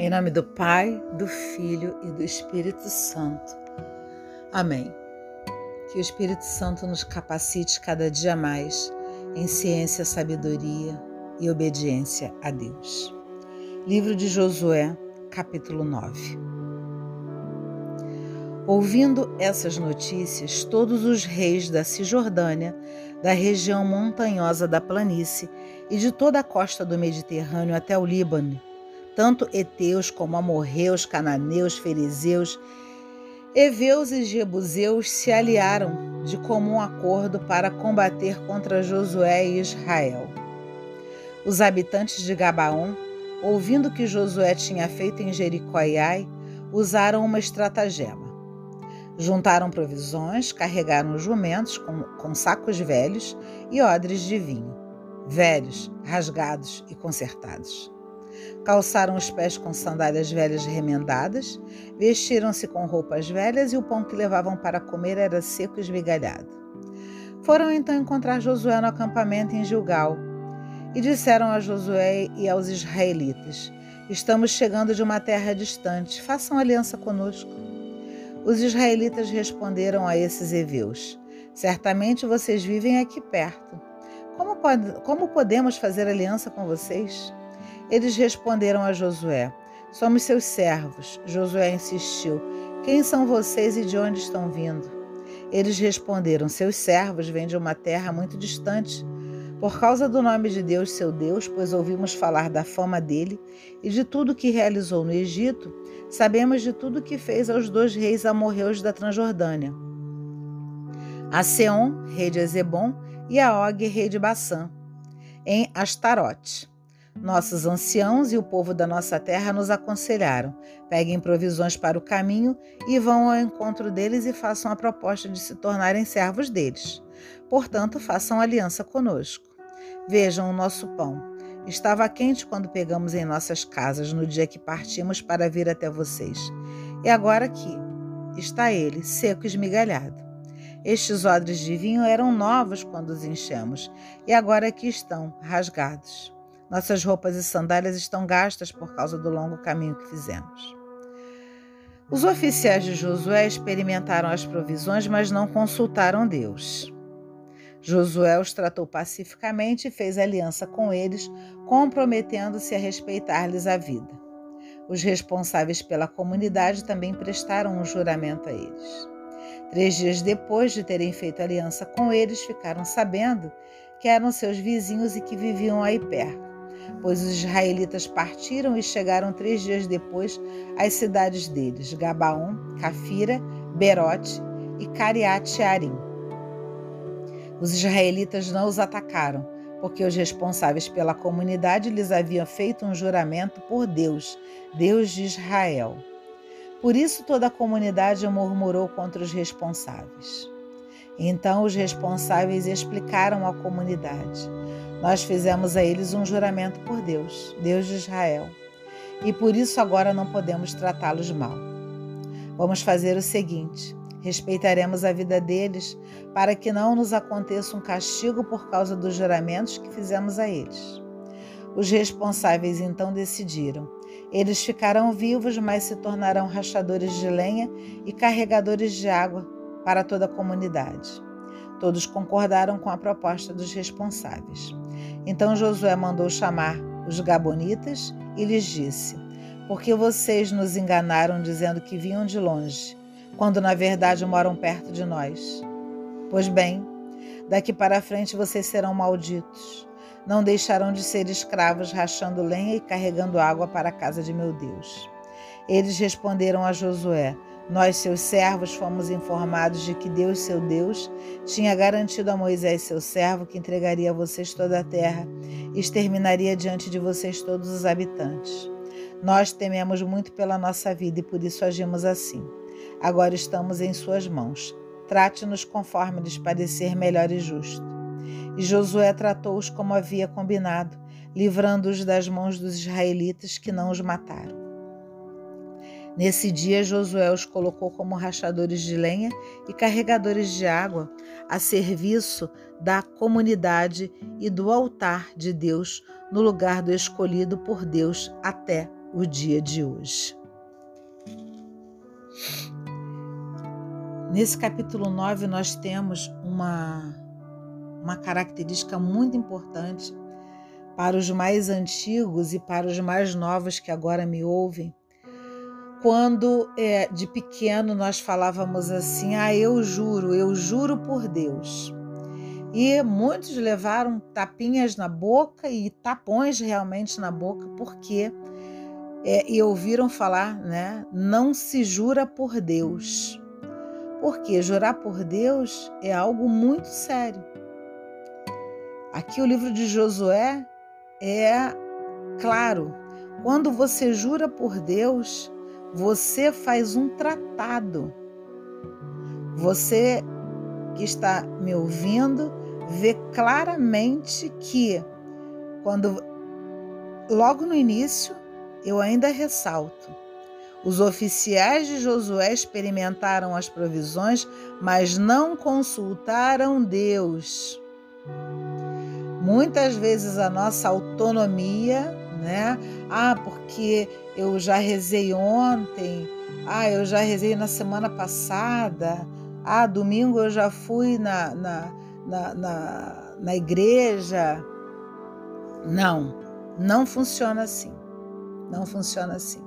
Em nome do Pai, do Filho e do Espírito Santo. Amém. Que o Espírito Santo nos capacite cada dia mais em ciência, sabedoria e obediência a Deus. Livro de Josué, capítulo 9. Ouvindo essas notícias, todos os reis da Cisjordânia, da região montanhosa da planície e de toda a costa do Mediterrâneo até o Líbano, tanto heteus como amorreus, cananeus, fariseus, heveus e jebuseus se aliaram de comum acordo para combater contra Josué e Israel. Os habitantes de Gabaon, ouvindo que Josué tinha feito em Jericó e Ai, usaram uma estratagema. Juntaram provisões, carregaram jumentos com, com sacos velhos e odres de vinho, velhos, rasgados e consertados. Calçaram os pés com sandálias velhas remendadas, vestiram-se com roupas velhas e o pão que levavam para comer era seco e esmigalhado. Foram então encontrar Josué no acampamento em Gilgal e disseram a Josué e aos israelitas: Estamos chegando de uma terra distante, façam aliança conosco. Os israelitas responderam a esses heveus: Certamente vocês vivem aqui perto. Como, como podemos fazer aliança com vocês? Eles responderam a Josué: Somos seus servos. Josué insistiu: Quem são vocês e de onde estão vindo? Eles responderam: Seus servos vêm de uma terra muito distante. Por causa do nome de Deus, seu Deus, pois ouvimos falar da fama dele e de tudo que realizou no Egito, sabemos de tudo que fez aos dois reis amorreus da Transjordânia. A Seom, rei de Ezebom, e a Og, rei de Bassã, em Astarote. Nossos anciãos e o povo da nossa terra nos aconselharam: peguem provisões para o caminho e vão ao encontro deles e façam a proposta de se tornarem servos deles. Portanto, façam aliança conosco. Vejam o nosso pão. Estava quente quando pegamos em nossas casas no dia que partimos para vir até vocês. E agora aqui está ele, seco e esmigalhado. Estes odres de vinho eram novos quando os enchemos, e agora aqui estão, rasgados. Nossas roupas e sandálias estão gastas por causa do longo caminho que fizemos. Os oficiais de Josué experimentaram as provisões, mas não consultaram Deus. Josué os tratou pacificamente e fez aliança com eles, comprometendo-se a respeitar-lhes a vida. Os responsáveis pela comunidade também prestaram um juramento a eles. Três dias depois de terem feito aliança com eles, ficaram sabendo que eram seus vizinhos e que viviam aí perto pois os israelitas partiram e chegaram três dias depois às cidades deles, Gabaon, Cafira, Berote e Cariate-Arim. Os israelitas não os atacaram, porque os responsáveis pela comunidade lhes haviam feito um juramento por Deus, Deus de Israel. Por isso toda a comunidade murmurou contra os responsáveis. Então os responsáveis explicaram à comunidade: nós fizemos a eles um juramento por Deus, Deus de Israel, e por isso agora não podemos tratá-los mal. Vamos fazer o seguinte: respeitaremos a vida deles para que não nos aconteça um castigo por causa dos juramentos que fizemos a eles. Os responsáveis então decidiram. Eles ficarão vivos, mas se tornarão rachadores de lenha e carregadores de água para toda a comunidade. Todos concordaram com a proposta dos responsáveis. Então Josué mandou chamar os Gabonitas e lhes disse: Por que vocês nos enganaram dizendo que vinham de longe, quando na verdade moram perto de nós? Pois bem, daqui para frente vocês serão malditos. Não deixarão de ser escravos, rachando lenha e carregando água para a casa de meu Deus. Eles responderam a Josué: nós, seus servos, fomos informados de que Deus, seu Deus, tinha garantido a Moisés, seu servo, que entregaria a vocês toda a terra e exterminaria diante de vocês todos os habitantes. Nós tememos muito pela nossa vida e por isso agimos assim. Agora estamos em suas mãos. Trate-nos conforme lhes parecer melhor e justo. E Josué tratou-os como havia combinado, livrando-os das mãos dos israelitas que não os mataram. Nesse dia, Josué os colocou como rachadores de lenha e carregadores de água a serviço da comunidade e do altar de Deus no lugar do escolhido por Deus até o dia de hoje. Nesse capítulo 9, nós temos uma, uma característica muito importante para os mais antigos e para os mais novos que agora me ouvem. Quando é, de pequeno nós falávamos assim: Ah, eu juro, eu juro por Deus. E muitos levaram tapinhas na boca e tapões realmente na boca, porque é, e ouviram falar, né? Não se jura por Deus. Porque jurar por Deus é algo muito sério. Aqui o livro de Josué é claro. Quando você jura por Deus, você faz um tratado. Você que está me ouvindo vê claramente que quando logo no início eu ainda ressalto os oficiais de Josué experimentaram as provisões, mas não consultaram Deus. Muitas vezes a nossa autonomia, né? Ah, porque eu já rezei ontem, ah, eu já rezei na semana passada, ah, domingo eu já fui na, na, na, na, na igreja. Não, não funciona assim. Não funciona assim.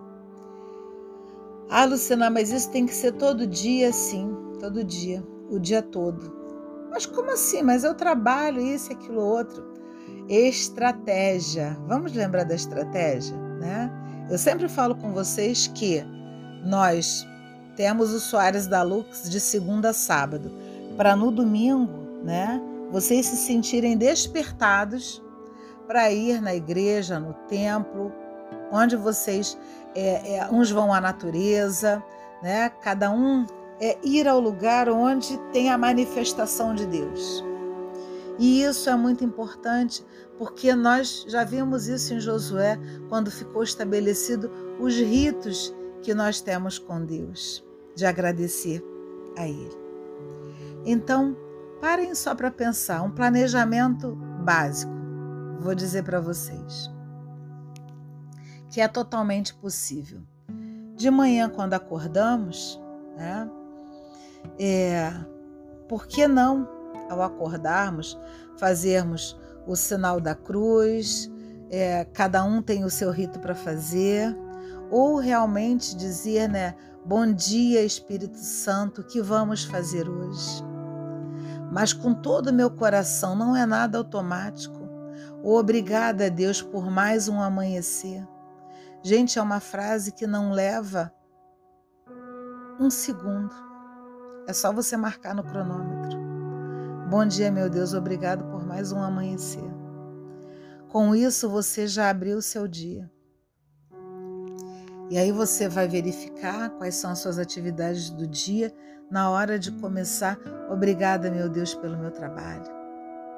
Ah, Luciana, mas isso tem que ser todo dia, sim, todo dia, o dia todo. Mas como assim? Mas eu trabalho isso, aquilo, outro. Estratégia. Vamos lembrar da estratégia, né? Eu sempre falo com vocês que nós temos o Soares da Lux de segunda a sábado, para no domingo, né, vocês se sentirem despertados para ir na igreja, no templo, onde vocês é, é, uns vão à natureza, né? Cada um é ir ao lugar onde tem a manifestação de Deus. E isso é muito importante porque nós já vimos isso em Josué quando ficou estabelecido os ritos que nós temos com Deus, de agradecer a Ele. Então, parem só para pensar, um planejamento básico, vou dizer para vocês que é totalmente possível. De manhã, quando acordamos, né, é, por que não, ao acordarmos, fazermos o sinal da cruz? É, cada um tem o seu rito para fazer, ou realmente dizer, né, bom dia, Espírito Santo, o que vamos fazer hoje? Mas com todo o meu coração, não é nada automático. Obrigada a Deus por mais um amanhecer. Gente, é uma frase que não leva um segundo. É só você marcar no cronômetro. Bom dia, meu Deus, obrigado por mais um amanhecer. Com isso, você já abriu o seu dia. E aí você vai verificar quais são as suas atividades do dia na hora de começar. Obrigada, meu Deus, pelo meu trabalho.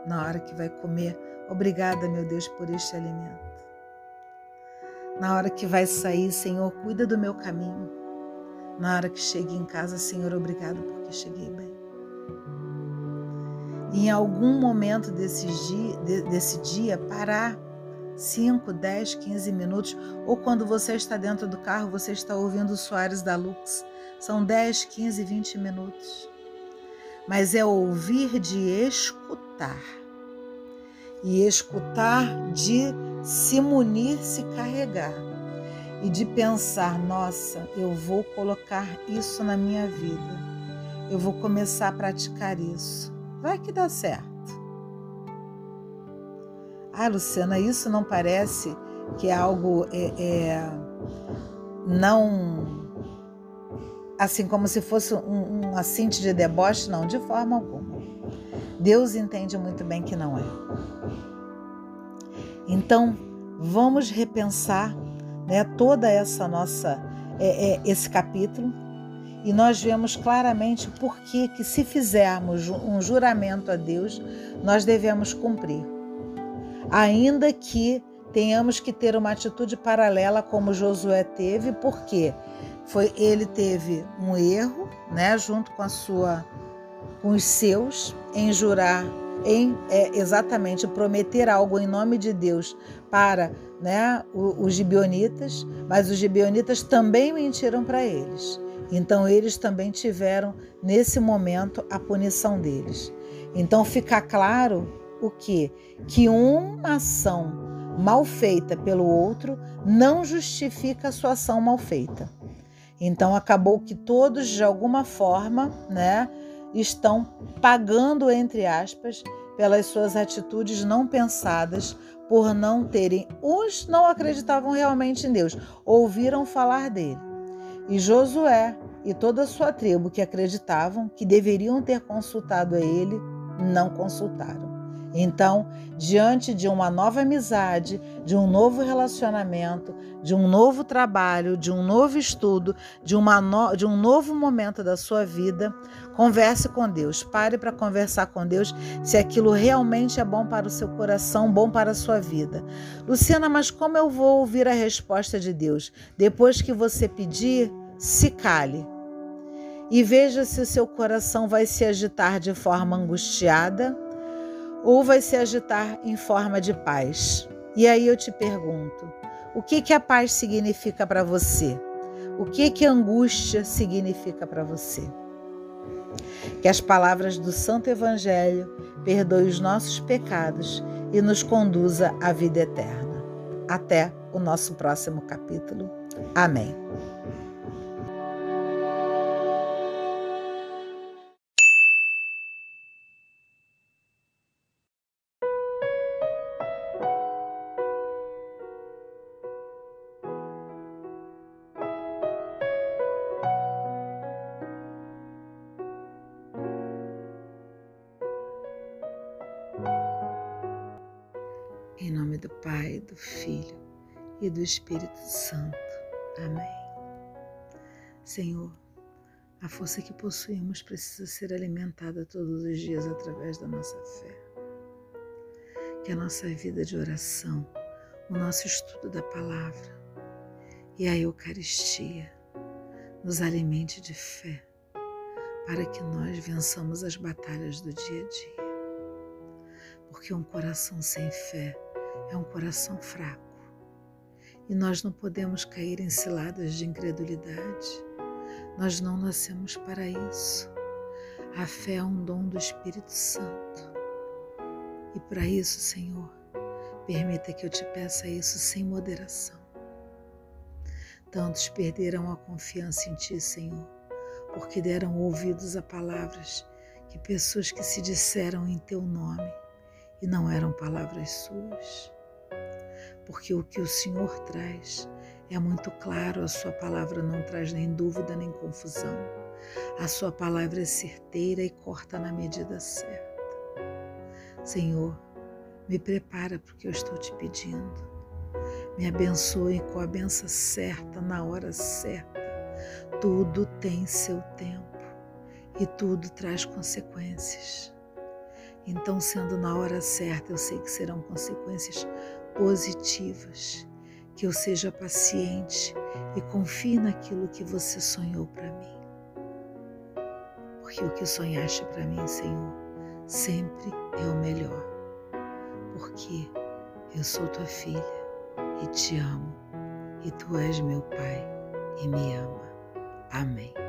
Na hora que vai comer, obrigada, meu Deus, por este alimento. Na hora que vai sair, Senhor, cuida do meu caminho. Na hora que chegue em casa, Senhor, obrigado porque cheguei bem. Em algum momento desse dia, desse dia parar 5, 10, 15 minutos, ou quando você está dentro do carro, você está ouvindo o Soares da Lux. São 10, 15, 20 minutos. Mas é ouvir de escutar. E escutar de se munir, se carregar e de pensar: nossa, eu vou colocar isso na minha vida, eu vou começar a praticar isso. Vai que dá certo. Ah, Luciana, isso não parece que é algo é, é não assim como se fosse um, um assinte de deboche, não, de forma alguma. Deus entende muito bem que não é. Então, vamos repensar né, toda essa nossa é, é, esse capítulo e nós vemos claramente por que que se fizermos um juramento a Deus, nós devemos cumprir. Ainda que tenhamos que ter uma atitude paralela como Josué teve, porque foi ele teve um erro, né, junto com a sua com os seus em jurar em é, exatamente prometer algo em nome de Deus para né, os gibeonitas, mas os gibeonitas também mentiram para eles. Então eles também tiveram nesse momento a punição deles. Então fica claro o que? Que uma ação mal feita pelo outro não justifica a sua ação mal feita. Então acabou que todos de alguma forma, né, estão pagando entre aspas pelas suas atitudes não pensadas, por não terem uns não acreditavam realmente em Deus, ouviram falar dele. E Josué e toda a sua tribo que acreditavam que deveriam ter consultado a ele, não consultaram. Então, diante de uma nova amizade, de um novo relacionamento, de um novo trabalho, de um novo estudo, de, no... de um novo momento da sua vida, converse com Deus. Pare para conversar com Deus se aquilo realmente é bom para o seu coração, bom para a sua vida. Luciana, mas como eu vou ouvir a resposta de Deus? Depois que você pedir, se cale. E veja se o seu coração vai se agitar de forma angustiada ou vai se agitar em forma de paz? E aí eu te pergunto, o que que a paz significa para você? O que que a angústia significa para você? Que as palavras do Santo Evangelho perdoe os nossos pecados e nos conduza à vida eterna. Até o nosso próximo capítulo. Amém. Pai, do Filho e do Espírito Santo. Amém. Senhor, a força que possuímos precisa ser alimentada todos os dias através da nossa fé. Que a nossa vida de oração, o nosso estudo da palavra e a Eucaristia nos alimente de fé para que nós vençamos as batalhas do dia a dia. Porque um coração sem fé é um coração fraco e nós não podemos cair em ciladas de incredulidade. Nós não nascemos para isso. A fé é um dom do Espírito Santo. E para isso, Senhor, permita que eu te peça isso sem moderação. Tantos perderam a confiança em Ti, Senhor, porque deram ouvidos a palavras que pessoas que se disseram em Teu nome e não eram palavras suas porque o que o Senhor traz é muito claro, a Sua palavra não traz nem dúvida nem confusão. A Sua palavra é certeira e corta na medida certa. Senhor, me prepara para o que eu estou te pedindo. Me abençoe com a benção certa, na hora certa. Tudo tem seu tempo e tudo traz consequências. Então, sendo na hora certa, eu sei que serão consequências positivas, que eu seja paciente e confie naquilo que você sonhou para mim. Porque o que sonhaste para mim, Senhor, sempre é o melhor. Porque eu sou tua filha e te amo, e tu és meu Pai e me ama. Amém.